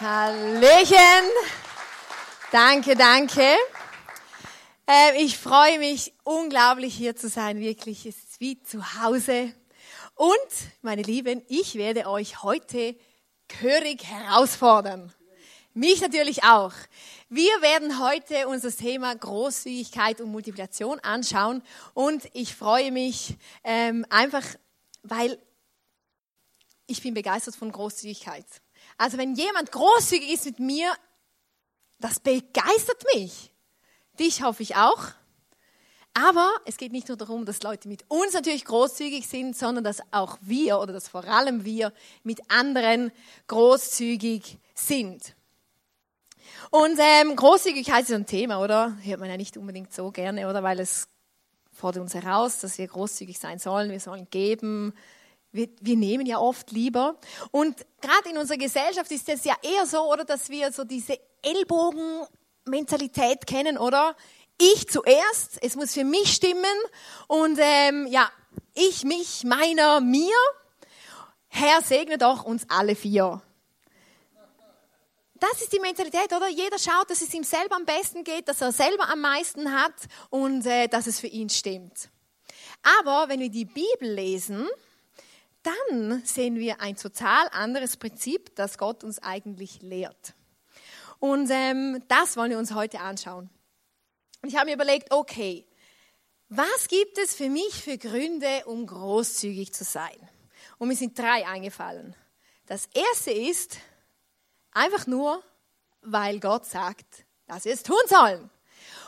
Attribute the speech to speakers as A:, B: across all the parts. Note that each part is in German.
A: Hallöchen. Danke, danke. Äh, ich freue mich unglaublich hier zu sein. Wirklich, es ist wie zu Hause. Und, meine Lieben, ich werde euch heute gehörig herausfordern. Mich natürlich auch. Wir werden heute uns das Thema Großzügigkeit und Multiplikation anschauen und ich freue mich ähm, einfach, weil ich bin begeistert von Großzügigkeit. Also wenn jemand großzügig ist mit mir, das begeistert mich. Dich hoffe ich auch. Aber es geht nicht nur darum, dass Leute mit uns natürlich großzügig sind, sondern dass auch wir oder dass vor allem wir mit anderen großzügig sind. Und ähm, Großzügigkeit ist ein Thema, oder? Hört man ja nicht unbedingt so gerne, oder? Weil es fordert uns heraus, dass wir großzügig sein sollen. Wir sollen geben. Wir, wir nehmen ja oft lieber. Und gerade in unserer Gesellschaft ist es ja eher so, oder, dass wir so diese Ellbogenmentalität kennen, oder? Ich zuerst, es muss für mich stimmen und ähm, ja, ich, mich, meiner, mir. Herr segne doch uns alle vier das ist die Mentalität, oder? Jeder schaut, dass es ihm selber am besten geht, dass er selber am meisten hat und äh, dass es für ihn stimmt. Aber wenn wir die Bibel lesen, dann sehen wir ein total anderes Prinzip, das Gott uns eigentlich lehrt. Und ähm, das wollen wir uns heute anschauen. Und ich habe mir überlegt, okay, was gibt es für mich für Gründe, um großzügig zu sein? Und mir sind drei eingefallen. Das erste ist, Einfach nur, weil Gott sagt, dass wir es tun sollen.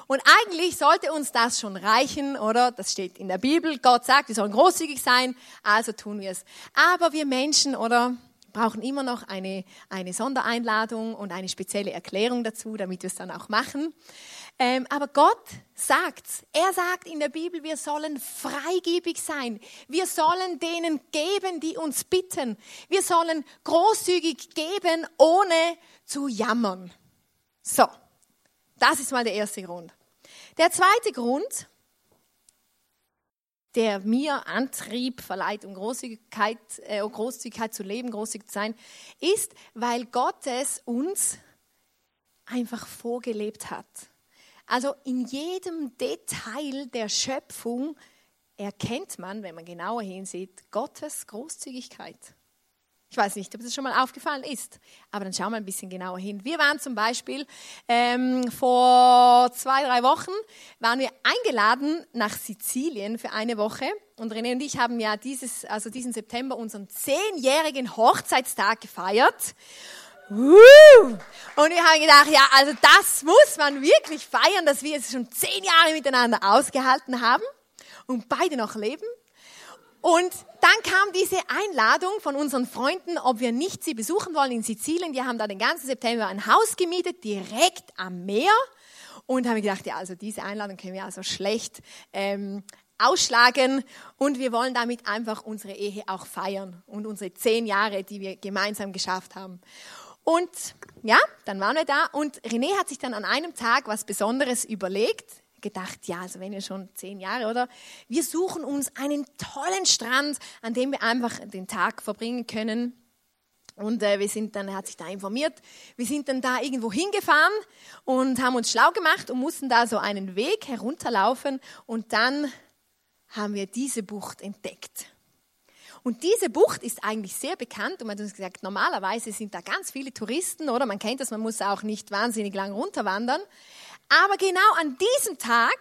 A: Und eigentlich sollte uns das schon reichen, oder? Das steht in der Bibel. Gott sagt, wir sollen großzügig sein, also tun wir es. Aber wir Menschen, oder? brauchen immer noch eine, eine Sondereinladung und eine spezielle Erklärung dazu, damit wir es dann auch machen. Ähm, aber Gott sagt, er sagt in der Bibel, wir sollen freigebig sein. Wir sollen denen geben, die uns bitten. Wir sollen großzügig geben, ohne zu jammern. So, das ist mal der erste Grund. Der zweite Grund, der mir Antrieb verleiht, um Großzügigkeit, äh, Großzügigkeit zu leben, großzügig zu sein, ist, weil Gott es uns einfach vorgelebt hat. Also in jedem Detail der Schöpfung erkennt man, wenn man genauer hinsieht, Gottes Großzügigkeit. Ich weiß nicht, ob das schon mal aufgefallen ist, aber dann schauen wir ein bisschen genauer hin. Wir waren zum Beispiel ähm, vor zwei, drei Wochen waren wir eingeladen nach Sizilien für eine Woche und René und ich haben ja dieses, also diesen September unseren zehnjährigen Hochzeitstag gefeiert. Und wir haben gedacht, ja, also das muss man wirklich feiern, dass wir es schon zehn Jahre miteinander ausgehalten haben und beide noch leben. Und dann kam diese Einladung von unseren Freunden, ob wir nicht sie besuchen wollen in Sizilien. Die haben da den ganzen September ein Haus gemietet, direkt am Meer. Und haben gedacht, ja, also diese Einladung können wir also schlecht ähm, ausschlagen. Und wir wollen damit einfach unsere Ehe auch feiern und unsere zehn Jahre, die wir gemeinsam geschafft haben. Und ja, dann waren wir da und René hat sich dann an einem Tag was Besonderes überlegt, gedacht, ja, also wenn wir schon zehn Jahre, oder? Wir suchen uns einen tollen Strand, an dem wir einfach den Tag verbringen können. Und äh, wir sind dann, er hat sich da informiert, wir sind dann da irgendwo hingefahren und haben uns schlau gemacht und mussten da so einen Weg herunterlaufen und dann haben wir diese Bucht entdeckt. Und diese Bucht ist eigentlich sehr bekannt und man hat uns gesagt, normalerweise sind da ganz viele Touristen, oder? Man kennt das, man muss auch nicht wahnsinnig lang runterwandern. Aber genau an diesem Tag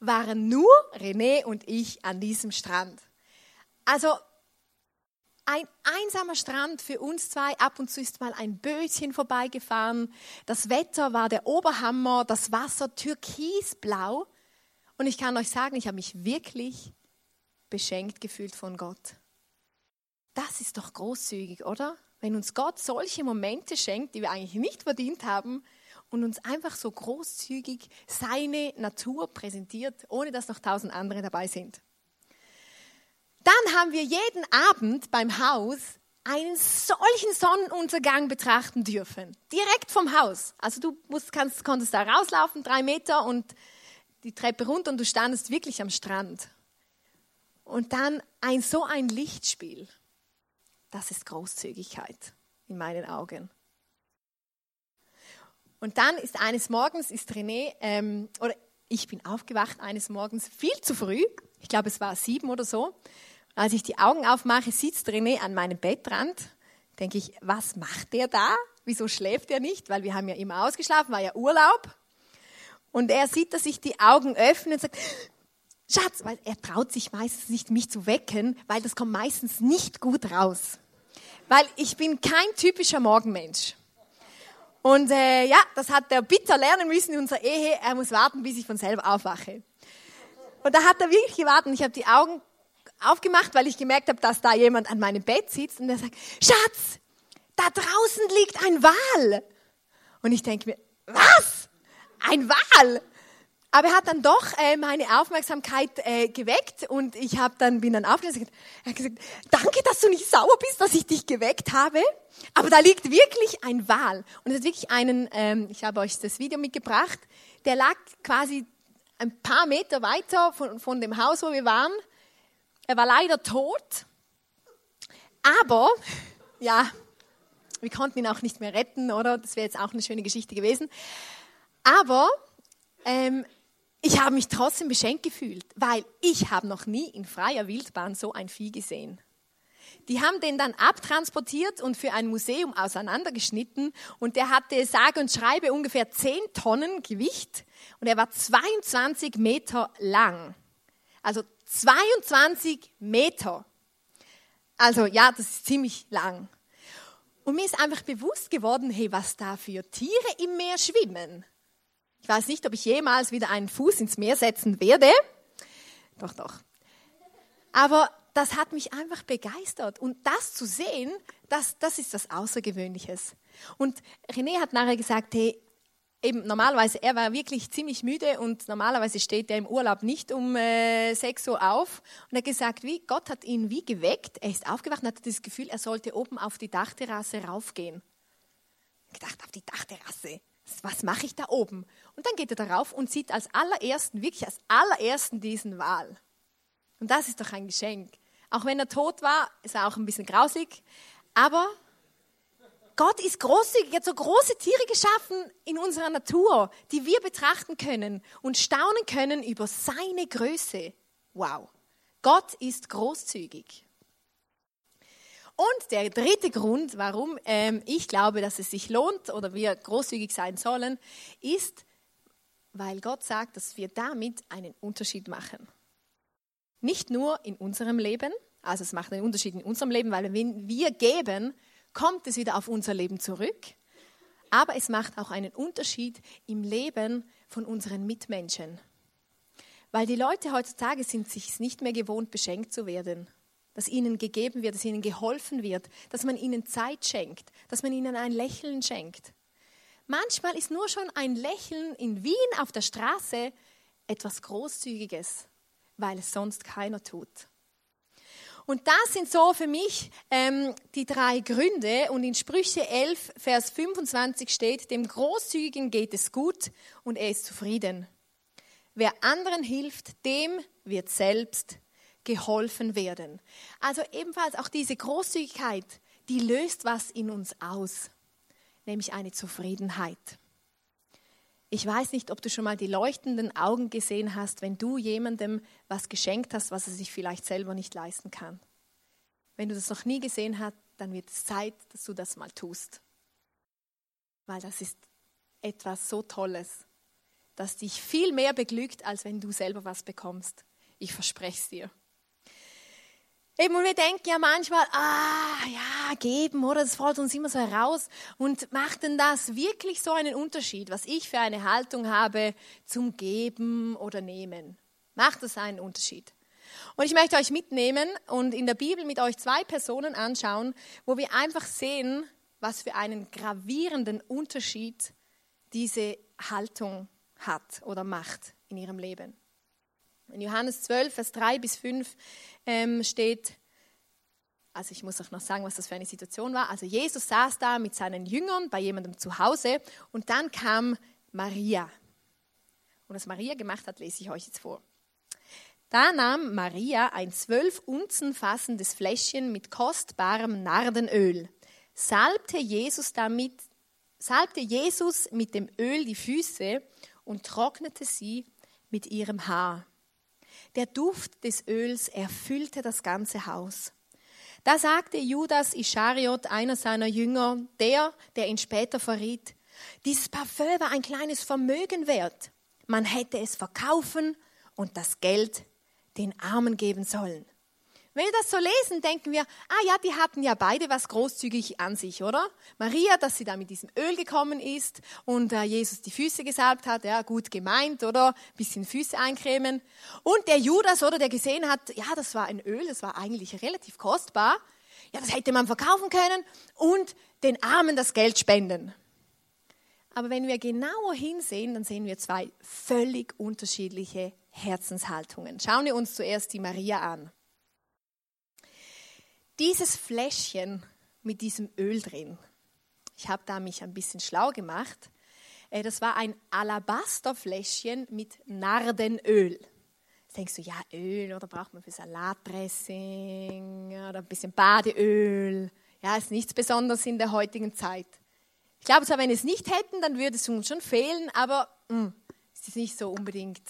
A: waren nur René und ich an diesem Strand. Also ein einsamer Strand für uns zwei. Ab und zu ist mal ein Bötchen vorbeigefahren. Das Wetter war der Oberhammer, das Wasser türkisblau. Und ich kann euch sagen, ich habe mich wirklich beschenkt gefühlt von Gott. Das ist doch großzügig, oder? Wenn uns Gott solche Momente schenkt, die wir eigentlich nicht verdient haben und uns einfach so großzügig seine Natur präsentiert, ohne dass noch tausend andere dabei sind. Dann haben wir jeden Abend beim Haus einen solchen Sonnenuntergang betrachten dürfen. Direkt vom Haus. Also du musst, kannst, konntest da rauslaufen, drei Meter und die Treppe runter und du standest wirklich am Strand. Und dann ein, so ein Lichtspiel. Das ist Großzügigkeit in meinen Augen. Und dann ist eines Morgens, ist René, ähm, oder ich bin aufgewacht eines Morgens viel zu früh. Ich glaube, es war sieben oder so. Als ich die Augen aufmache, sitzt René an meinem Bettrand. Denke ich, was macht der da? Wieso schläft er nicht? Weil wir haben ja immer ausgeschlafen, war ja Urlaub. Und er sieht, dass ich die Augen öffne und sagt, Schatz, weil er traut sich meistens nicht, mich zu wecken, weil das kommt meistens nicht gut raus. Weil ich bin kein typischer Morgenmensch. Und äh, ja, das hat er bitter lernen müssen in unserer Ehe. Er muss warten, bis ich von selber aufwache. Und da hat er wirklich gewartet. Ich habe die Augen aufgemacht, weil ich gemerkt habe, dass da jemand an meinem Bett sitzt. Und er sagt, Schatz, da draußen liegt ein Wal. Und ich denke mir, was? Ein Wal? Aber er hat dann doch äh, meine Aufmerksamkeit äh, geweckt und ich habe dann bin dann aufgestanden. Er hat gesagt, danke, dass du nicht sauer bist, dass ich dich geweckt habe. Aber da liegt wirklich ein Wal und es ist wirklich einen. Ähm, ich habe euch das Video mitgebracht. Der lag quasi ein paar Meter weiter von, von dem Haus, wo wir waren. Er war leider tot, aber ja, wir konnten ihn auch nicht mehr retten, oder? Das wäre jetzt auch eine schöne Geschichte gewesen. Aber ähm, ich habe mich trotzdem beschenkt gefühlt, weil ich habe noch nie in freier Wildbahn so ein Vieh gesehen. Die haben den dann abtransportiert und für ein Museum auseinandergeschnitten und der hatte sage und schreibe ungefähr 10 Tonnen Gewicht und er war 22 Meter lang. Also 22 Meter. Also ja, das ist ziemlich lang. Und mir ist einfach bewusst geworden, hey, was da für Tiere im Meer schwimmen. Ich weiß nicht, ob ich jemals wieder einen Fuß ins Meer setzen werde. Doch, doch. Aber das hat mich einfach begeistert. Und das zu sehen, das, das ist das Außergewöhnliches. Und René hat nachher gesagt, hey, eben normalerweise, er war wirklich ziemlich müde und normalerweise steht er im Urlaub nicht um äh, 6 Uhr auf. Und er hat gesagt, wie, Gott hat ihn wie geweckt. Er ist aufgewacht und hatte das Gefühl, er sollte oben auf die Dachterrasse raufgehen. Ich gedacht, auf die Dachterrasse was mache ich da oben? Und dann geht er darauf und sieht als allerersten, wirklich als allerersten diesen Wal. Und das ist doch ein Geschenk. Auch wenn er tot war, ist er auch ein bisschen grausig. Aber Gott ist großzügig, er hat so große Tiere geschaffen in unserer Natur, die wir betrachten können und staunen können über seine Größe. Wow. Gott ist großzügig. Und der dritte Grund, warum ähm, ich glaube, dass es sich lohnt oder wir großzügig sein sollen, ist, weil Gott sagt, dass wir damit einen Unterschied machen. Nicht nur in unserem Leben, also es macht einen Unterschied in unserem Leben, weil wenn wir geben, kommt es wieder auf unser Leben zurück, aber es macht auch einen Unterschied im Leben von unseren Mitmenschen. Weil die Leute heutzutage sind sich nicht mehr gewohnt, beschenkt zu werden dass ihnen gegeben wird, dass ihnen geholfen wird, dass man ihnen Zeit schenkt, dass man ihnen ein Lächeln schenkt. Manchmal ist nur schon ein Lächeln in Wien auf der Straße etwas Großzügiges, weil es sonst keiner tut. Und das sind so für mich ähm, die drei Gründe. Und in Sprüche 11, Vers 25 steht, dem Großzügigen geht es gut und er ist zufrieden. Wer anderen hilft, dem wird selbst geholfen werden. Also ebenfalls auch diese Großzügigkeit, die löst was in uns aus, nämlich eine Zufriedenheit. Ich weiß nicht, ob du schon mal die leuchtenden Augen gesehen hast, wenn du jemandem was geschenkt hast, was er sich vielleicht selber nicht leisten kann. Wenn du das noch nie gesehen hast, dann wird es Zeit, dass du das mal tust. Weil das ist etwas so Tolles, das dich viel mehr beglückt, als wenn du selber was bekommst. Ich verspreche es dir. Eben, und wir denken ja manchmal, ah, ja, geben, oder? Das fällt uns immer so heraus. Und macht denn das wirklich so einen Unterschied, was ich für eine Haltung habe zum Geben oder Nehmen? Macht das einen Unterschied? Und ich möchte euch mitnehmen und in der Bibel mit euch zwei Personen anschauen, wo wir einfach sehen, was für einen gravierenden Unterschied diese Haltung hat oder macht in ihrem Leben. In Johannes 12, Vers 3 bis 5 ähm, steht, also ich muss auch noch sagen, was das für eine Situation war. Also Jesus saß da mit seinen Jüngern bei jemandem zu Hause und dann kam Maria. Und was Maria gemacht hat, lese ich euch jetzt vor. Da nahm Maria ein zwölf Unzen fassendes Fläschchen mit kostbarem Nardenöl, salbte Jesus damit salbte Jesus mit dem Öl die Füße und trocknete sie mit ihrem Haar. Der Duft des Öls erfüllte das ganze Haus. Da sagte Judas Ischariot, einer seiner Jünger, der, der ihn später verriet, dieses Parfüm war ein kleines Vermögen wert. Man hätte es verkaufen und das Geld den Armen geben sollen. Wenn wir das so lesen, denken wir, ah ja, die hatten ja beide was großzügig an sich, oder? Maria, dass sie da mit diesem Öl gekommen ist und äh, Jesus die Füße gesalbt hat, ja, gut gemeint, oder? Bisschen Füße eincremen. Und der Judas, oder, der gesehen hat, ja, das war ein Öl, das war eigentlich relativ kostbar. Ja, das hätte man verkaufen können und den Armen das Geld spenden. Aber wenn wir genauer hinsehen, dann sehen wir zwei völlig unterschiedliche Herzenshaltungen. Schauen wir uns zuerst die Maria an. Dieses Fläschchen mit diesem Öl drin, ich habe da mich ein bisschen schlau gemacht. Äh, das war ein Alabasterfläschchen mit Nardenöl. Jetzt denkst du, ja, Öl, oder braucht man für Salatdressing oder ein bisschen Badeöl. Ja, ist nichts Besonderes in der heutigen Zeit. Ich glaube zwar, wenn wir es nicht hätten, dann würde es uns schon fehlen, aber hm, es ist nicht so unbedingt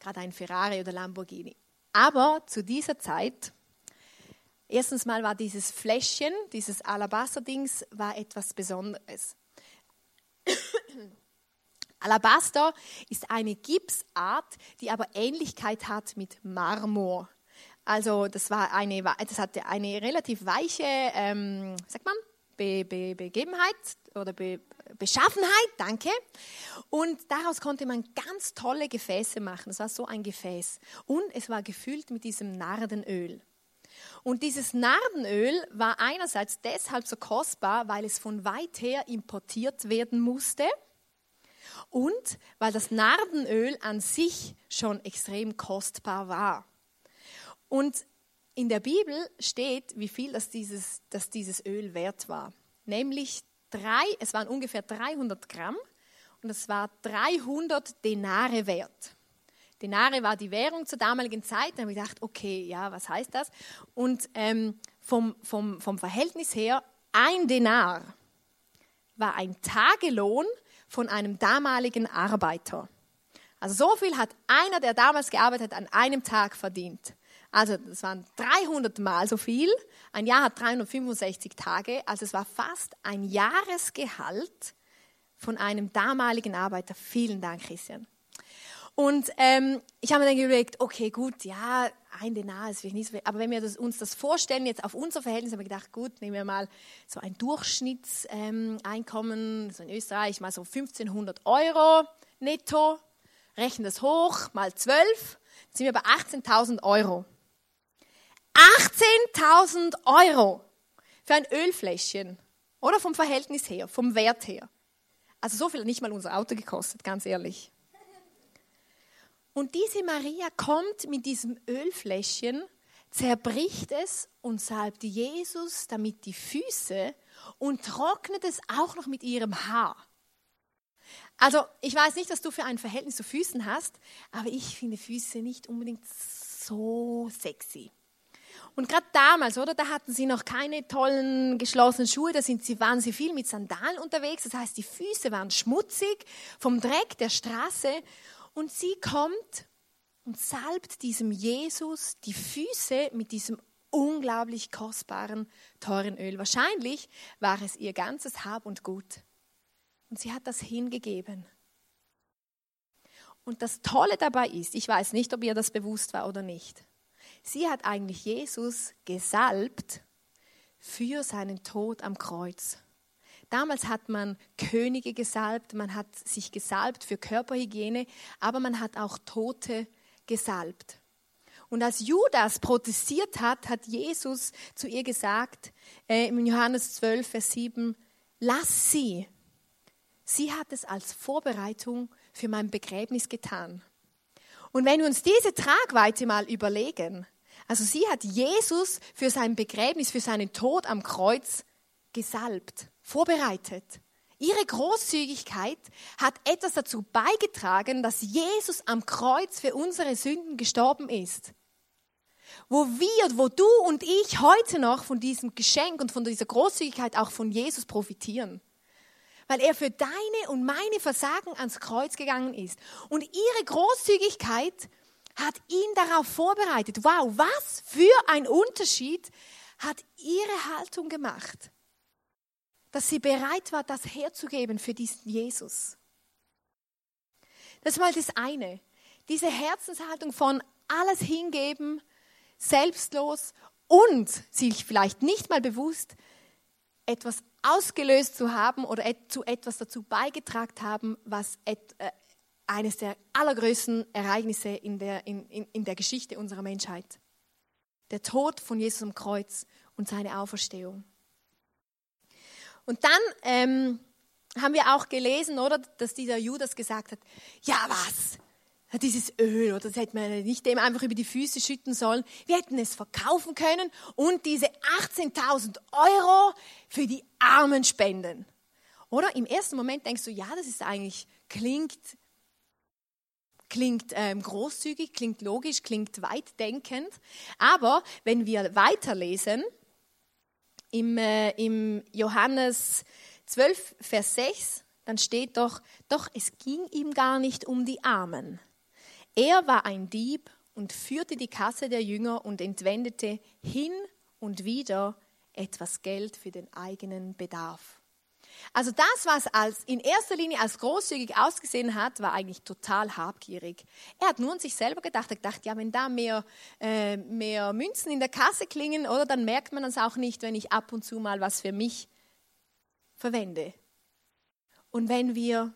A: gerade ein Ferrari oder Lamborghini. Aber zu dieser Zeit Erstens mal war dieses Fläschchen, dieses Alabaster-Dings, war etwas Besonderes. Alabaster ist eine Gipsart, die aber Ähnlichkeit hat mit Marmor. Also das war eine, das hatte eine relativ weiche, ähm, sagt man, Be, Be, Begebenheit oder Be, Beschaffenheit, danke. Und daraus konnte man ganz tolle Gefäße machen. Es war so ein Gefäß. Und es war gefüllt mit diesem Nardenöl. Und dieses Nardenöl war einerseits deshalb so kostbar, weil es von weit her importiert werden musste und weil das Nardenöl an sich schon extrem kostbar war. Und in der Bibel steht, wie viel das dieses, dass dieses Öl wert war. Nämlich drei, es waren ungefähr 300 Gramm und es war 300 Denare wert. Denare war die Währung zur damaligen Zeit. Da habe ich gedacht, okay, ja, was heißt das? Und ähm, vom, vom, vom Verhältnis her, ein Denar war ein Tagelohn von einem damaligen Arbeiter. Also so viel hat einer, der damals gearbeitet hat, an einem Tag verdient. Also das waren 300 Mal so viel. Ein Jahr hat 365 Tage. Also es war fast ein Jahresgehalt von einem damaligen Arbeiter. Vielen Dank, Christian. Und ähm, ich habe mir dann überlegt, okay, gut, ja, ein Denar ist vielleicht nicht so viel, aber wenn wir das, uns das vorstellen, jetzt auf unser Verhältnis, habe ich gedacht, gut, nehmen wir mal so ein Durchschnittseinkommen, ähm, so in Österreich mal so 1500 Euro netto, rechnen das hoch, mal 12, dann sind wir bei 18.000 Euro. 18.000 Euro für ein Ölfläschchen, oder vom Verhältnis her, vom Wert her. Also so viel hat nicht mal unser Auto gekostet, ganz ehrlich. Und diese Maria kommt mit diesem Ölfläschchen, zerbricht es und salbt Jesus damit die Füße und trocknet es auch noch mit ihrem Haar. Also, ich weiß nicht, was du für ein Verhältnis zu Füßen hast, aber ich finde Füße nicht unbedingt so sexy. Und gerade damals, oder, da hatten sie noch keine tollen geschlossenen Schuhe, da sind sie, waren sie viel mit Sandalen unterwegs. Das heißt, die Füße waren schmutzig vom Dreck der Straße. Und sie kommt und salbt diesem Jesus die Füße mit diesem unglaublich kostbaren, teuren Öl. Wahrscheinlich war es ihr ganzes Hab und Gut. Und sie hat das hingegeben. Und das Tolle dabei ist, ich weiß nicht, ob ihr das bewusst war oder nicht, sie hat eigentlich Jesus gesalbt für seinen Tod am Kreuz. Damals hat man Könige gesalbt, man hat sich gesalbt für Körperhygiene, aber man hat auch Tote gesalbt. Und als Judas protestiert hat, hat Jesus zu ihr gesagt, äh, im Johannes 12, Vers 7, lass sie. Sie hat es als Vorbereitung für mein Begräbnis getan. Und wenn wir uns diese Tragweite mal überlegen, also sie hat Jesus für sein Begräbnis, für seinen Tod am Kreuz gesalbt vorbereitet. Ihre Großzügigkeit hat etwas dazu beigetragen, dass Jesus am Kreuz für unsere Sünden gestorben ist. Wo wir, wo du und ich heute noch von diesem Geschenk und von dieser Großzügigkeit auch von Jesus profitieren. weil er für deine und meine Versagen ans Kreuz gegangen ist. Und ihre Großzügigkeit hat ihn darauf vorbereitet. Wow, was für ein Unterschied hat ihre Haltung gemacht, dass sie bereit war, das herzugeben für diesen Jesus. Das ist mal das eine. Diese Herzenshaltung von alles hingeben, selbstlos und sich vielleicht nicht mal bewusst etwas ausgelöst zu haben oder zu etwas dazu beigetragen haben, was äh, eines der allergrößten Ereignisse in der, in, in, in der Geschichte unserer Menschheit. Der Tod von Jesus am Kreuz und seine Auferstehung. Und dann ähm, haben wir auch gelesen, oder, dass dieser Judas gesagt hat, ja was, dieses Öl, oder das hätte man nicht dem einfach über die Füße schütten sollen. Wir hätten es verkaufen können und diese 18.000 Euro für die Armen spenden. Oder im ersten Moment denkst du, ja, das ist eigentlich, klingt, klingt ähm, großzügig, klingt logisch, klingt weitdenkend. Aber wenn wir weiterlesen, im, äh, im Johannes 12, Vers 6, dann steht doch, doch es ging ihm gar nicht um die Armen er war ein Dieb und führte die Kasse der Jünger und entwendete hin und wieder etwas Geld für den eigenen Bedarf. Also das, was als in erster Linie als großzügig ausgesehen hat, war eigentlich total habgierig. Er hat nur an sich selber gedacht. Er gedacht, ja, wenn da mehr, äh, mehr Münzen in der Kasse klingen, oder dann merkt man das auch nicht, wenn ich ab und zu mal was für mich verwende. Und wenn wir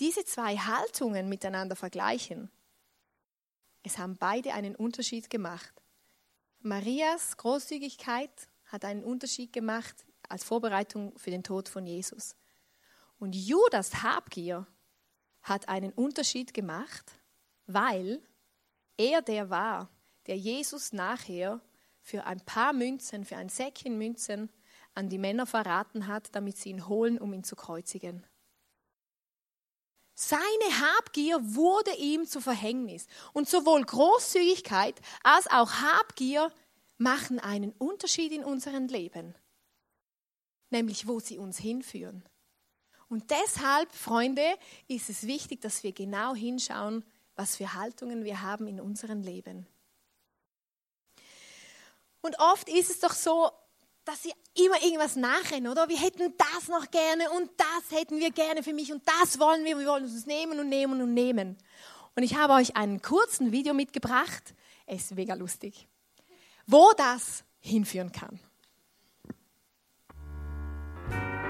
A: diese zwei Haltungen miteinander vergleichen, es haben beide einen Unterschied gemacht. Marias Großzügigkeit hat einen Unterschied gemacht als Vorbereitung für den Tod von Jesus. Und Judas Habgier hat einen Unterschied gemacht, weil er der war, der Jesus nachher für ein paar Münzen, für ein Säckchen Münzen an die Männer verraten hat, damit sie ihn holen, um ihn zu kreuzigen. Seine Habgier wurde ihm zu Verhängnis. Und sowohl Großzügigkeit als auch Habgier machen einen Unterschied in unserem Leben, nämlich wo sie uns hinführen. Und deshalb, Freunde, ist es wichtig, dass wir genau hinschauen, was für Haltungen wir haben in unserem Leben. Und oft ist es doch so, dass sie immer irgendwas nachrennen, oder? Wir hätten das noch gerne und das hätten wir gerne für mich und das wollen wir, wir wollen uns nehmen und nehmen und nehmen. Und ich habe euch einen kurzen Video mitgebracht, es ist mega lustig, wo das hinführen kann. Thank you.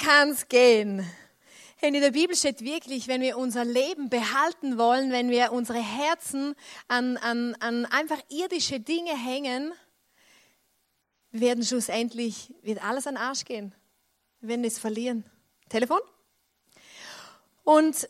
A: So kann's gehen. In der Bibel steht wirklich, wenn wir unser Leben behalten wollen, wenn wir unsere Herzen an, an, an einfach irdische Dinge hängen, werden schlussendlich, wird alles an Arsch gehen. Wir werden es verlieren. Telefon? Und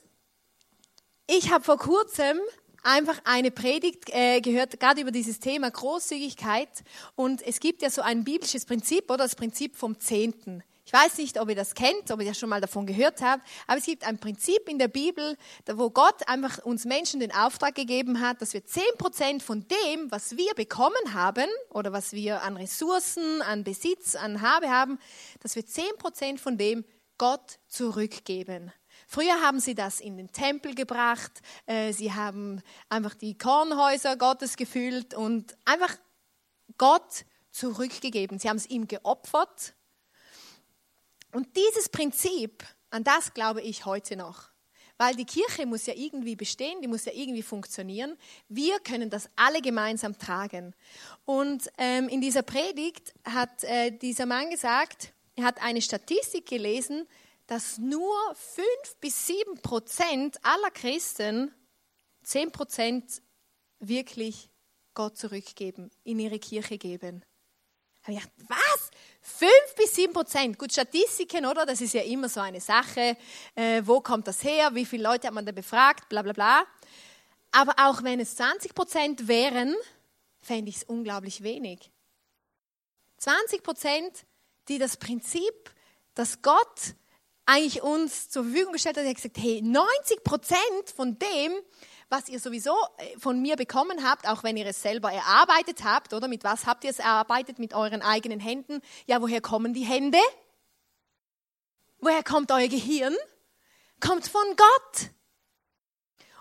A: ich habe vor kurzem einfach eine Predigt äh, gehört, gerade über dieses Thema Großzügigkeit. Und es gibt ja so ein biblisches Prinzip, oder das Prinzip vom Zehnten. Ich weiß nicht, ob ihr das kennt, ob ihr schon mal davon gehört habt, aber es gibt ein Prinzip in der Bibel, wo Gott einfach uns Menschen den Auftrag gegeben hat, dass wir zehn Prozent von dem, was wir bekommen haben oder was wir an Ressourcen, an Besitz, an Habe haben, dass wir zehn Prozent von dem Gott zurückgeben. Früher haben sie das in den Tempel gebracht, äh, sie haben einfach die Kornhäuser Gottes gefüllt und einfach Gott zurückgegeben. Sie haben es ihm geopfert und dieses Prinzip, an das glaube ich heute noch. Weil die Kirche muss ja irgendwie bestehen, die muss ja irgendwie funktionieren. Wir können das alle gemeinsam tragen. Und ähm, in dieser Predigt hat äh, dieser Mann gesagt, er hat eine Statistik gelesen, dass nur fünf bis sieben Prozent aller Christen zehn Prozent wirklich Gott zurückgeben, in ihre Kirche geben. Habe ich gedacht, was? Fünf bis sieben Prozent. Gut, Statistiken, oder? Das ist ja immer so eine Sache. Äh, wo kommt das her? Wie viele Leute hat man da befragt? Bla, bla, bla. Aber auch wenn es 20 Prozent wären, fände ich es unglaublich wenig. 20 Prozent, die das Prinzip, das Gott eigentlich uns zur Verfügung gestellt hat, hat gesagt, hey, 90 Prozent von dem, was ihr sowieso äh, von mir bekommen habt, auch wenn ihr es selber erarbeitet habt, oder mit was habt ihr es erarbeitet? Mit euren eigenen Händen. Ja, woher kommen die Hände? Woher kommt euer Gehirn? Kommt von Gott.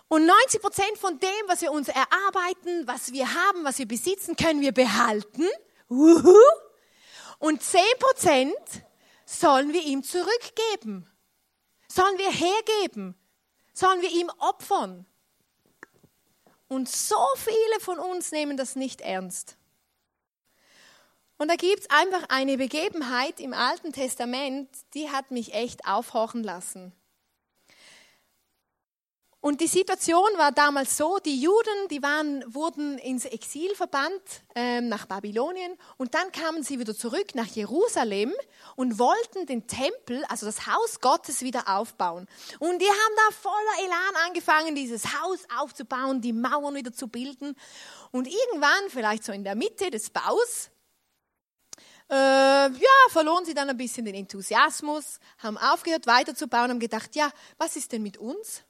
A: Und 90 Prozent von dem, was wir uns erarbeiten, was wir haben, was wir besitzen, können wir behalten. Und 10 Prozent sollen wir ihm zurückgeben. Sollen wir hergeben. Sollen wir ihm opfern. Und so viele von uns nehmen das nicht ernst. Und da gibt es einfach eine Begebenheit im Alten Testament, die hat mich echt aufhorchen lassen. Und die Situation war damals so, die Juden, die waren, wurden ins Exil verbannt ähm, nach Babylonien und dann kamen sie wieder zurück nach Jerusalem und wollten den Tempel, also das Haus Gottes wieder aufbauen. Und die haben da voller Elan angefangen, dieses Haus aufzubauen, die Mauern wieder zu bilden. Und irgendwann, vielleicht so in der Mitte des Baus, äh, ja, verloren sie dann ein bisschen den Enthusiasmus, haben aufgehört weiterzubauen, haben gedacht, ja, was ist denn mit uns?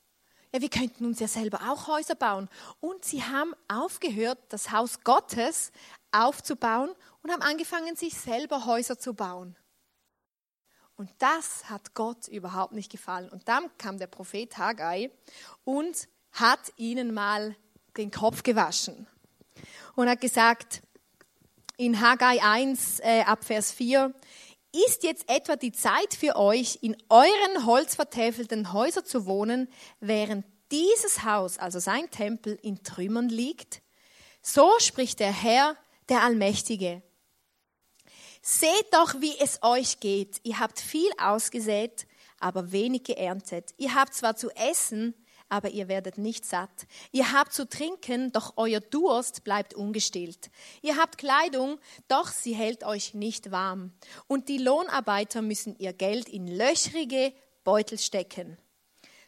A: Ja, wir könnten uns ja selber auch Häuser bauen. Und sie haben aufgehört, das Haus Gottes aufzubauen und haben angefangen, sich selber Häuser zu bauen. Und das hat Gott überhaupt nicht gefallen. Und dann kam der Prophet Haggai und hat ihnen mal den Kopf gewaschen und hat gesagt, in Haggai 1 äh, ab Vers 4, ist jetzt etwa die Zeit für euch, in euren holzvertäfelten Häusern zu wohnen, während dieses Haus, also sein Tempel, in Trümmern liegt? So spricht der Herr, der Allmächtige. Seht doch, wie es euch geht. Ihr habt viel ausgesät, aber wenig geerntet. Ihr habt zwar zu essen, aber ihr werdet nicht satt. Ihr habt zu trinken, doch euer Durst bleibt ungestillt. Ihr habt Kleidung, doch sie hält euch nicht warm. Und die Lohnarbeiter müssen ihr Geld in löchrige Beutel stecken.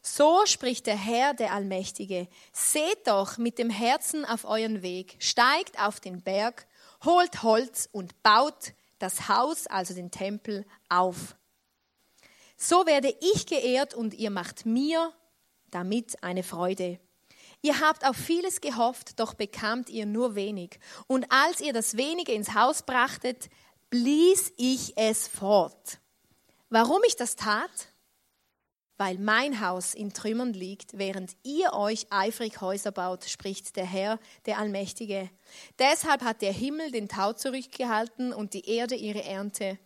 A: So spricht der Herr, der Allmächtige. Seht doch mit dem Herzen auf euren Weg, steigt auf den Berg, holt Holz und baut das Haus, also den Tempel, auf. So werde ich geehrt und ihr macht mir damit eine Freude. Ihr habt auf vieles gehofft, doch bekamt ihr nur wenig. Und als ihr das wenige ins Haus brachtet, blies ich es fort. Warum ich das tat? Weil mein Haus in Trümmern liegt, während ihr euch eifrig Häuser baut, spricht der Herr, der Allmächtige. Deshalb hat der Himmel den Tau zurückgehalten und die Erde ihre Ernte.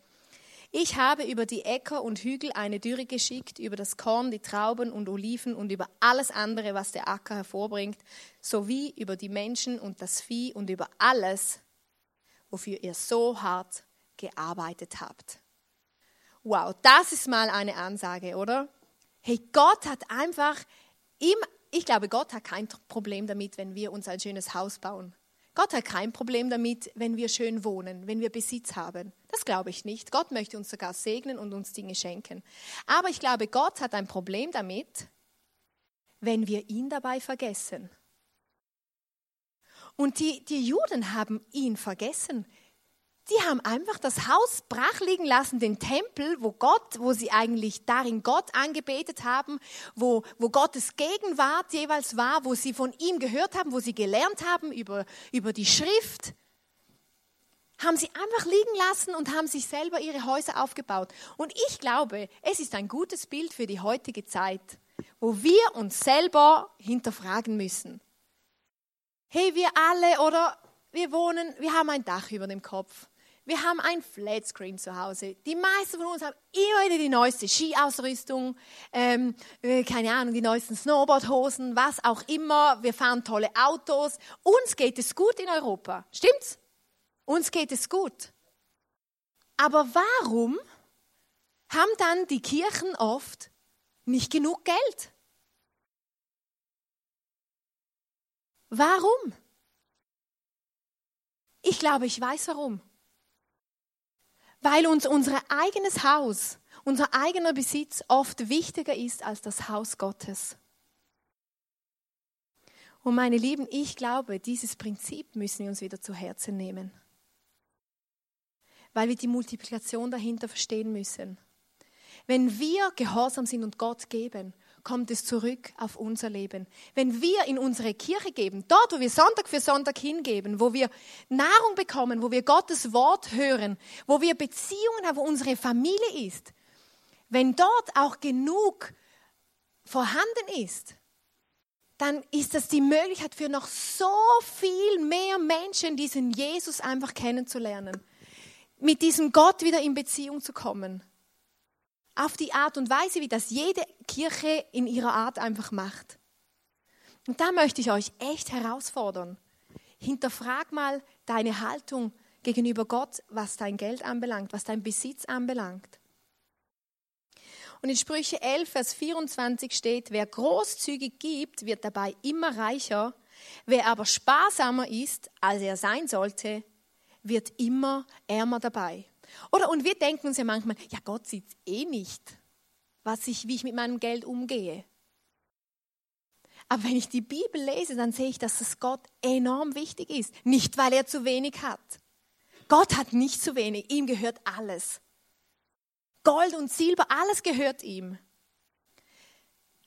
A: Ich habe über die Äcker und Hügel eine Dürre geschickt, über das Korn, die Trauben und Oliven und über alles andere, was der Acker hervorbringt, sowie über die Menschen und das Vieh und über alles, wofür ihr so hart gearbeitet habt. Wow, das ist mal eine Ansage, oder? Hey, Gott hat einfach, im, ich glaube, Gott hat kein Problem damit, wenn wir uns ein schönes Haus bauen. Gott hat kein Problem damit, wenn wir schön wohnen, wenn wir Besitz haben. Das glaube ich nicht. Gott möchte uns sogar segnen und uns Dinge schenken. Aber ich glaube, Gott hat ein Problem damit, wenn wir ihn dabei vergessen. Und die, die Juden haben ihn vergessen. Die haben einfach das Haus brach liegen lassen, den Tempel, wo Gott, wo sie eigentlich darin Gott angebetet haben, wo, wo Gottes Gegenwart jeweils war, wo sie von ihm gehört haben, wo sie gelernt haben über, über die Schrift, haben sie einfach liegen lassen und haben sich selber ihre Häuser aufgebaut. Und ich glaube, es ist ein gutes Bild für die heutige Zeit, wo wir uns selber hinterfragen müssen. Hey, wir alle oder wir wohnen, wir haben ein Dach über dem Kopf. Wir haben ein Flatscreen zu Hause. Die meisten von uns haben immer wieder die neueste Skiausrüstung, ähm, äh, keine Ahnung, die neuesten Snowboardhosen, was auch immer. Wir fahren tolle Autos. Uns geht es gut in Europa. Stimmt's? Uns geht es gut. Aber warum haben dann die Kirchen oft nicht genug Geld? Warum? Ich glaube, ich weiß warum weil uns unser eigenes Haus, unser eigener Besitz oft wichtiger ist als das Haus Gottes. Und meine Lieben, ich glaube, dieses Prinzip müssen wir uns wieder zu Herzen nehmen, weil wir die Multiplikation dahinter verstehen müssen. Wenn wir gehorsam sind und Gott geben, kommt es zurück auf unser Leben. Wenn wir in unsere Kirche geben, dort, wo wir Sonntag für Sonntag hingeben, wo wir Nahrung bekommen, wo wir Gottes Wort hören, wo wir Beziehungen haben, wo unsere Familie ist, wenn dort auch genug vorhanden ist, dann ist das die Möglichkeit für noch so viel mehr Menschen, diesen Jesus einfach kennenzulernen, mit diesem Gott wieder in Beziehung zu kommen auf die Art und Weise, wie das jede Kirche in ihrer Art einfach macht. Und da möchte ich euch echt herausfordern. Hinterfrag mal deine Haltung gegenüber Gott, was dein Geld anbelangt, was dein Besitz anbelangt. Und in Sprüche 11, Vers 24 steht, wer großzügig gibt, wird dabei immer reicher. Wer aber sparsamer ist, als er sein sollte, wird immer ärmer dabei. Oder und wir denken uns ja manchmal, ja Gott sieht eh nicht, was ich, wie ich mit meinem Geld umgehe. Aber wenn ich die Bibel lese, dann sehe ich, dass es Gott enorm wichtig ist. Nicht, weil er zu wenig hat. Gott hat nicht zu wenig, ihm gehört alles. Gold und Silber, alles gehört ihm.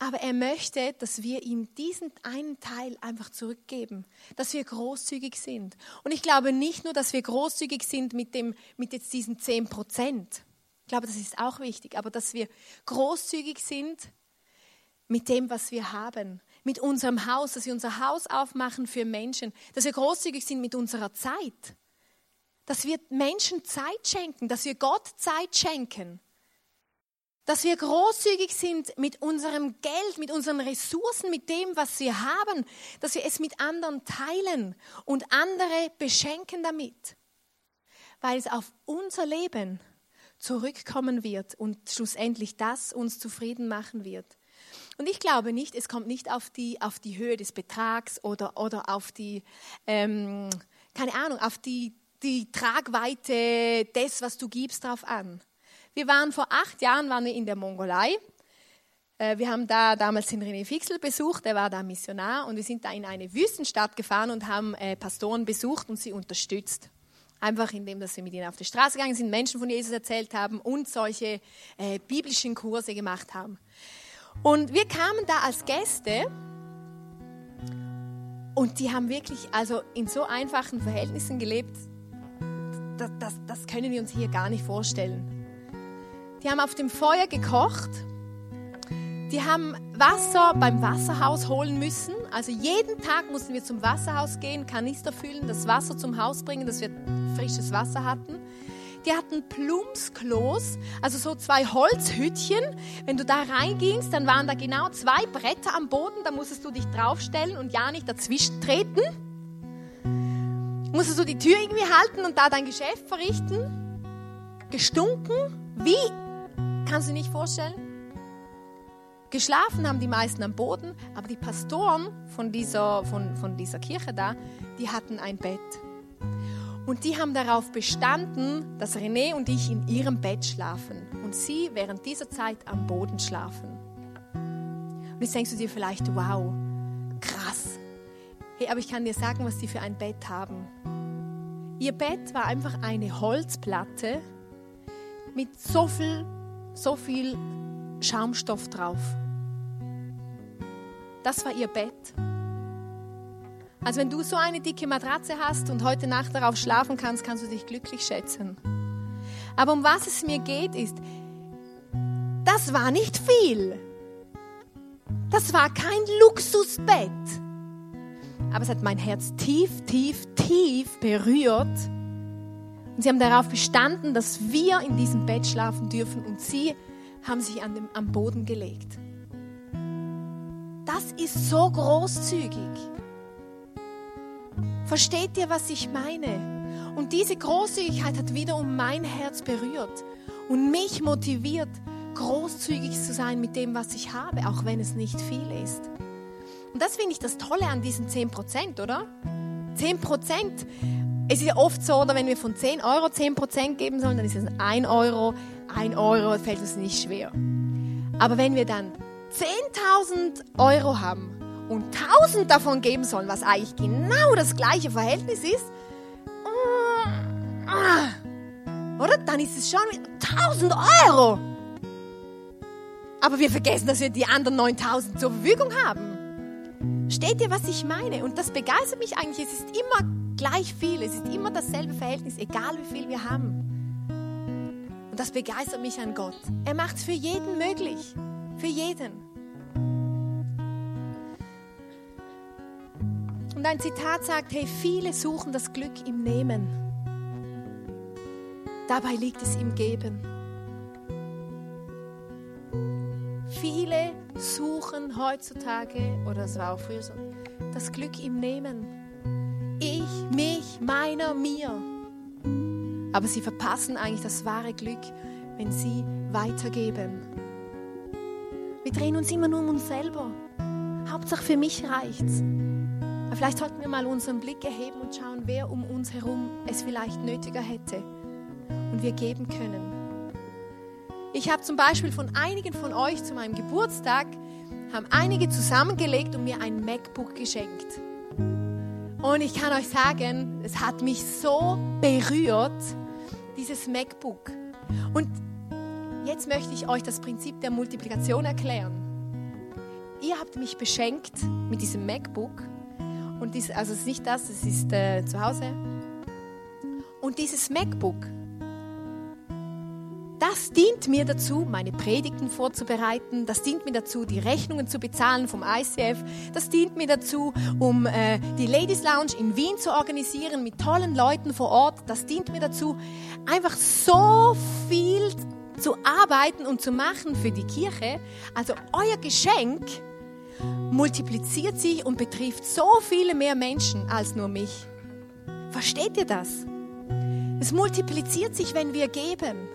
A: Aber er möchte, dass wir ihm diesen einen Teil einfach zurückgeben, dass wir großzügig sind. Und ich glaube nicht nur, dass wir großzügig sind mit, dem, mit jetzt diesen 10 Prozent. Ich glaube, das ist auch wichtig, aber dass wir großzügig sind mit dem, was wir haben, mit unserem Haus, dass wir unser Haus aufmachen für Menschen, dass wir großzügig sind mit unserer Zeit, dass wir Menschen Zeit schenken, dass wir Gott Zeit schenken dass wir großzügig sind mit unserem Geld, mit unseren Ressourcen, mit dem, was wir haben, dass wir es mit anderen teilen und andere beschenken damit, weil es auf unser Leben zurückkommen wird und schlussendlich das uns zufrieden machen wird. Und ich glaube nicht, es kommt nicht auf die, auf die Höhe des Betrags oder, oder auf die, ähm, keine Ahnung, auf die, die Tragweite des, was du gibst, drauf an. Wir waren vor acht Jahren waren wir in der Mongolei. Äh, wir haben da damals den René Fixel besucht, der war da Missionar und wir sind da in eine Wüstenstadt gefahren und haben äh, Pastoren besucht und sie unterstützt. Einfach indem, dass wir mit ihnen auf die Straße gegangen sind, Menschen von Jesus erzählt haben und solche äh, biblischen Kurse gemacht haben. Und wir kamen da als Gäste und die haben wirklich also in so einfachen Verhältnissen gelebt, das, das, das können wir uns hier gar nicht vorstellen. Die haben auf dem Feuer gekocht. Die haben Wasser beim Wasserhaus holen müssen. Also jeden Tag mussten wir zum Wasserhaus gehen, Kanister füllen, das Wasser zum Haus bringen, dass wir frisches Wasser hatten. Die hatten Plumpsklos, also so zwei Holzhütchen. Wenn du da reingingst, dann waren da genau zwei Bretter am Boden, da musstest du dich draufstellen und ja nicht dazwischen treten. Musstest du die Tür irgendwie halten und da dein Geschäft verrichten. Gestunken, wie kannst du dir nicht vorstellen? Geschlafen haben die meisten am Boden, aber die Pastoren von dieser, von, von dieser Kirche da, die hatten ein Bett. Und die haben darauf bestanden, dass René und ich in ihrem Bett schlafen und sie während dieser Zeit am Boden schlafen. Und jetzt denkst du dir vielleicht, wow, krass. Hey, aber ich kann dir sagen, was die für ein Bett haben. Ihr Bett war einfach eine Holzplatte mit so viel, so viel Schaumstoff drauf. Das war ihr Bett. Also wenn du so eine dicke Matratze hast und heute Nacht darauf schlafen kannst, kannst du dich glücklich schätzen. Aber um was es mir geht, ist, das war nicht viel. Das war kein Luxusbett. Aber es hat mein Herz tief, tief, tief berührt. Und sie haben darauf bestanden, dass wir in diesem Bett schlafen dürfen. Und sie haben sich an dem, am Boden gelegt. Das ist so großzügig. Versteht ihr, was ich meine? Und diese Großzügigkeit hat wiederum mein Herz berührt und mich motiviert, großzügig zu sein mit dem, was ich habe, auch wenn es nicht viel ist. Und das finde ich das Tolle an diesen 10 Prozent, oder? 10 Prozent. Es ist ja oft so, oder wenn wir von 10 Euro 10 Prozent geben sollen, dann ist es 1 Euro. 1 Euro fällt uns nicht schwer. Aber wenn wir dann 10.000 Euro haben und 1.000 davon geben sollen, was eigentlich genau das gleiche Verhältnis ist, oder? Dann ist es schon 1000 Euro. Aber wir vergessen, dass wir die anderen 9000 zur Verfügung haben. Steht ihr, was ich meine? Und das begeistert mich eigentlich. Es ist immer gleich viel. Es ist immer dasselbe Verhältnis, egal wie viel wir haben. Und das begeistert mich an Gott. Er macht es für jeden möglich. Für jeden. Und ein Zitat sagt, hey, viele suchen das Glück im Nehmen. Dabei liegt es im Geben. Viele suchen heutzutage, oder es war auch früher so, das Glück im Nehmen. Ich, mich, meiner, mir. Aber sie verpassen eigentlich das wahre Glück, wenn sie weitergeben. Wir drehen uns immer nur um uns selber. Hauptsache für mich reicht's. Aber vielleicht sollten wir mal unseren Blick erheben und schauen, wer um uns herum es vielleicht nötiger hätte und wir geben können. Ich habe zum Beispiel von einigen von euch zu meinem Geburtstag, haben einige zusammengelegt und mir ein MacBook geschenkt. Und ich kann euch sagen, es hat mich so berührt, dieses MacBook. Und jetzt möchte ich euch das Prinzip der Multiplikation erklären. Ihr habt mich beschenkt mit diesem MacBook. Und dies, also es ist nicht das, es ist äh, zu Hause. Und dieses MacBook das dient mir dazu, meine Predigten vorzubereiten. Das dient mir dazu, die Rechnungen zu bezahlen vom ICF. Das dient mir dazu, um äh, die Ladies Lounge in Wien zu organisieren mit tollen Leuten vor Ort. Das dient mir dazu, einfach so viel zu arbeiten und zu machen für die Kirche. Also euer Geschenk multipliziert sich und betrifft so viele mehr Menschen als nur mich. Versteht ihr das? Es multipliziert sich, wenn wir geben.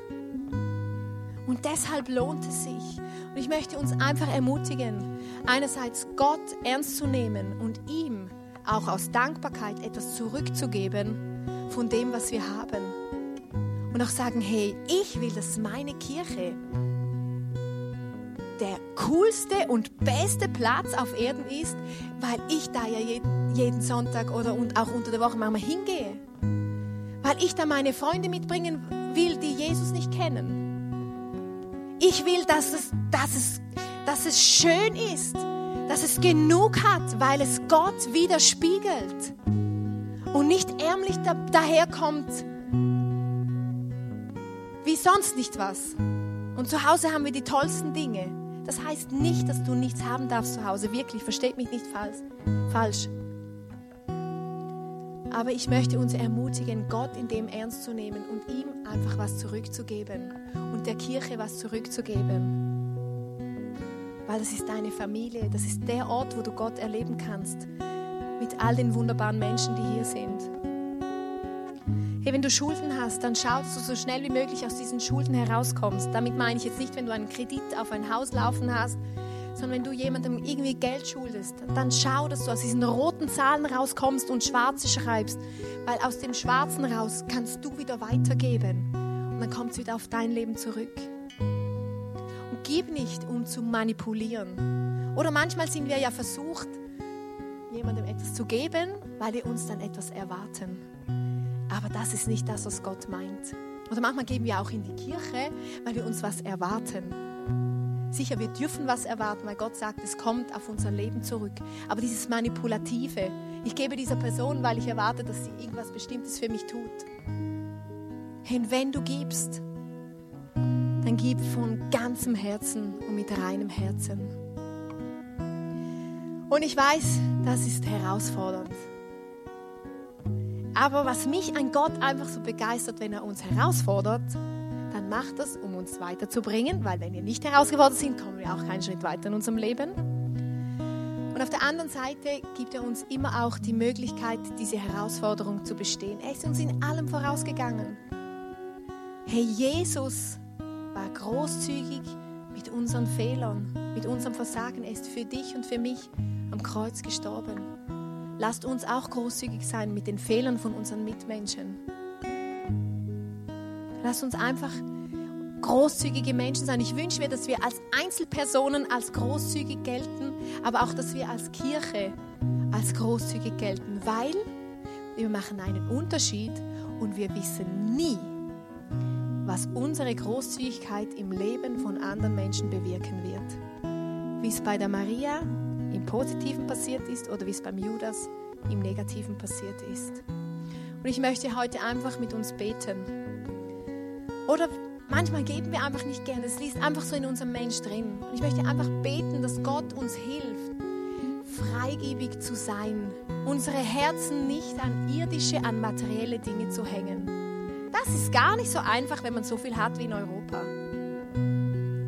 A: Und deshalb lohnt es sich. Und ich möchte uns einfach ermutigen, einerseits Gott ernst zu nehmen und ihm auch aus Dankbarkeit etwas zurückzugeben von dem, was wir haben. Und auch sagen, hey, ich will, dass meine Kirche der coolste und beste Platz auf Erden ist, weil ich da ja jeden, Sonntag oder und auch unter der Woche manchmal hingehe. Weil ich da meine Freunde mitbringen will, die Jesus nicht kennen ich will, dass es, dass es, dass es schön ist, dass es genug hat, weil es Gott widerspiegelt und nicht ärmlich da, daherkommt wie sonst nicht was. Und zu Hause haben wir die tollsten Dinge. Das heißt nicht, dass du nichts haben darfst zu Hause. Wirklich, versteht mich nicht falsch. Aber ich möchte uns ermutigen, Gott in dem ernst zu nehmen und ihm einfach was zurückzugeben und der Kirche was zurückzugeben. Weil das ist deine Familie, das ist der Ort, wo du Gott erleben kannst, mit all den wunderbaren Menschen, die hier sind. Hey, wenn du Schulden hast, dann schau, dass du so schnell wie möglich aus diesen Schulden herauskommst. Damit meine ich jetzt nicht, wenn du einen Kredit auf ein Haus laufen hast, sondern wenn du jemandem irgendwie Geld schuldest, dann schau, dass du aus diesen roten Zahlen rauskommst und schwarze schreibst, weil aus dem Schwarzen raus kannst du wieder weitergeben und dann kommt es wieder auf dein Leben zurück. Und gib nicht, um zu manipulieren. Oder manchmal sind wir ja versucht, jemandem etwas zu geben, weil wir uns dann etwas erwarten. Aber das ist nicht das, was Gott meint. Oder manchmal geben wir auch in die Kirche, weil wir uns was erwarten. Sicher, wir dürfen was erwarten, weil Gott sagt, es kommt auf unser Leben zurück. Aber dieses Manipulative, ich gebe dieser Person, weil ich erwarte, dass sie irgendwas Bestimmtes für mich tut. Hey, wenn du gibst, dann gib von ganzem Herzen und mit reinem Herzen. Und ich weiß, das ist herausfordernd. Aber was mich an Gott einfach so begeistert, wenn er uns herausfordert, dann macht das, um uns weiterzubringen, weil wenn wir nicht herausgefordert sind, kommen wir auch keinen Schritt weiter in unserem Leben. Und auf der anderen Seite gibt er uns immer auch die Möglichkeit, diese Herausforderung zu bestehen. Er ist uns in allem vorausgegangen. Hey, Jesus war großzügig mit unseren Fehlern, mit unserem Versagen. Er ist für dich und für mich am Kreuz gestorben. Lasst uns auch großzügig sein mit den Fehlern von unseren Mitmenschen. Lass uns einfach großzügige Menschen sein. Ich wünsche mir, dass wir als Einzelpersonen als großzügig gelten, aber auch, dass wir als Kirche als großzügig gelten, weil wir machen einen Unterschied und wir wissen nie, was unsere Großzügigkeit im Leben von anderen Menschen bewirken wird. Wie es bei der Maria im Positiven passiert ist oder wie es beim Judas im Negativen passiert ist. Und ich möchte heute einfach mit uns beten. Oder manchmal geben wir einfach nicht gerne. Es liegt einfach so in unserem Mensch drin. Und ich möchte einfach beten, dass Gott uns hilft, freigebig zu sein. Unsere Herzen nicht an irdische, an materielle Dinge zu hängen. Das ist gar nicht so einfach, wenn man so viel hat wie in Europa.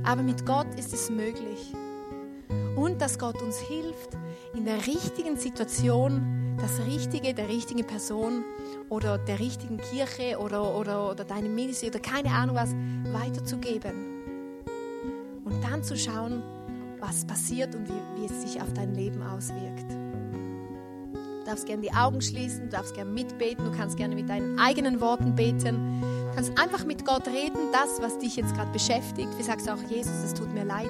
A: Aber mit Gott ist es möglich. Und dass Gott uns hilft, in der richtigen Situation das Richtige der richtigen Person oder der richtigen Kirche oder, oder, oder deinem Ministry oder keine Ahnung was weiterzugeben. Und dann zu schauen, was passiert und wie, wie es sich auf dein Leben auswirkt. Du darfst gerne die Augen schließen, du darfst gerne mitbeten, du kannst gerne mit deinen eigenen Worten beten. Du kannst einfach mit Gott reden, das, was dich jetzt gerade beschäftigt. Wie sagst du auch, Jesus, es tut mir leid.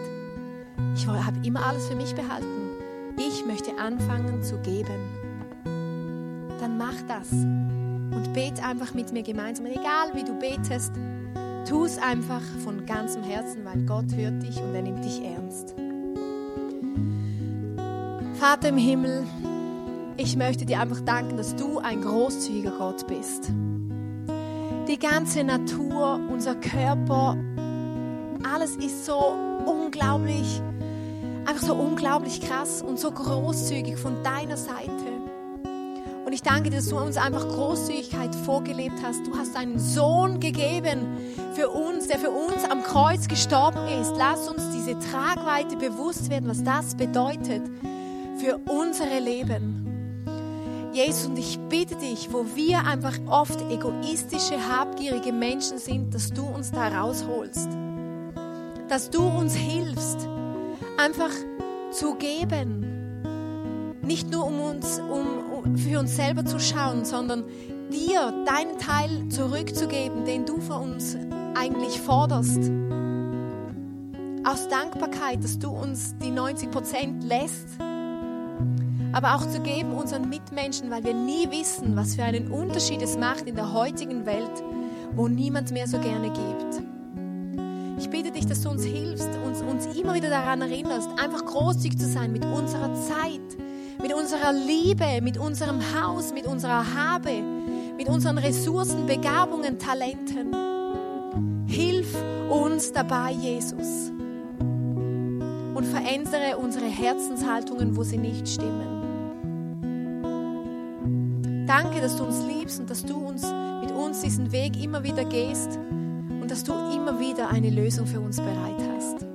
A: Ich habe immer alles für mich behalten. Ich möchte anfangen zu geben. Mach das und bete einfach mit mir gemeinsam. Egal wie du betest, tu es einfach von ganzem Herzen, weil Gott hört dich und er nimmt dich ernst. Vater im Himmel, ich möchte dir einfach danken, dass du ein großzügiger Gott bist. Die ganze Natur, unser Körper, alles ist so unglaublich, einfach so unglaublich krass und so großzügig von deiner Seite ich danke dir, dass du uns einfach Großzügigkeit vorgelebt hast. Du hast deinen Sohn gegeben für uns, der für uns am Kreuz gestorben ist. Lass uns diese Tragweite bewusst werden, was das bedeutet für unsere Leben. Jesus, und ich bitte dich, wo wir einfach oft egoistische, habgierige Menschen sind, dass du uns da rausholst. Dass du uns hilfst, einfach zu geben. Nicht nur um uns, für uns selber zu schauen, sondern dir deinen Teil zurückzugeben, den du von uns eigentlich forderst. Aus Dankbarkeit, dass du uns die 90 Prozent lässt, aber auch zu geben unseren Mitmenschen, weil wir nie wissen, was für einen Unterschied es macht in der heutigen Welt, wo niemand mehr so gerne gibt. Ich bitte dich, dass du uns hilfst, uns, uns immer wieder daran erinnerst, einfach großzügig zu sein mit unserer Zeit, mit unserer Liebe, mit unserem Haus, mit unserer Habe, mit unseren Ressourcen, Begabungen, Talenten. Hilf uns dabei, Jesus. Und verändere unsere Herzenshaltungen, wo sie nicht stimmen. Danke, dass du uns liebst und dass du uns mit uns diesen Weg immer wieder gehst und dass du immer wieder eine Lösung für uns bereit hast.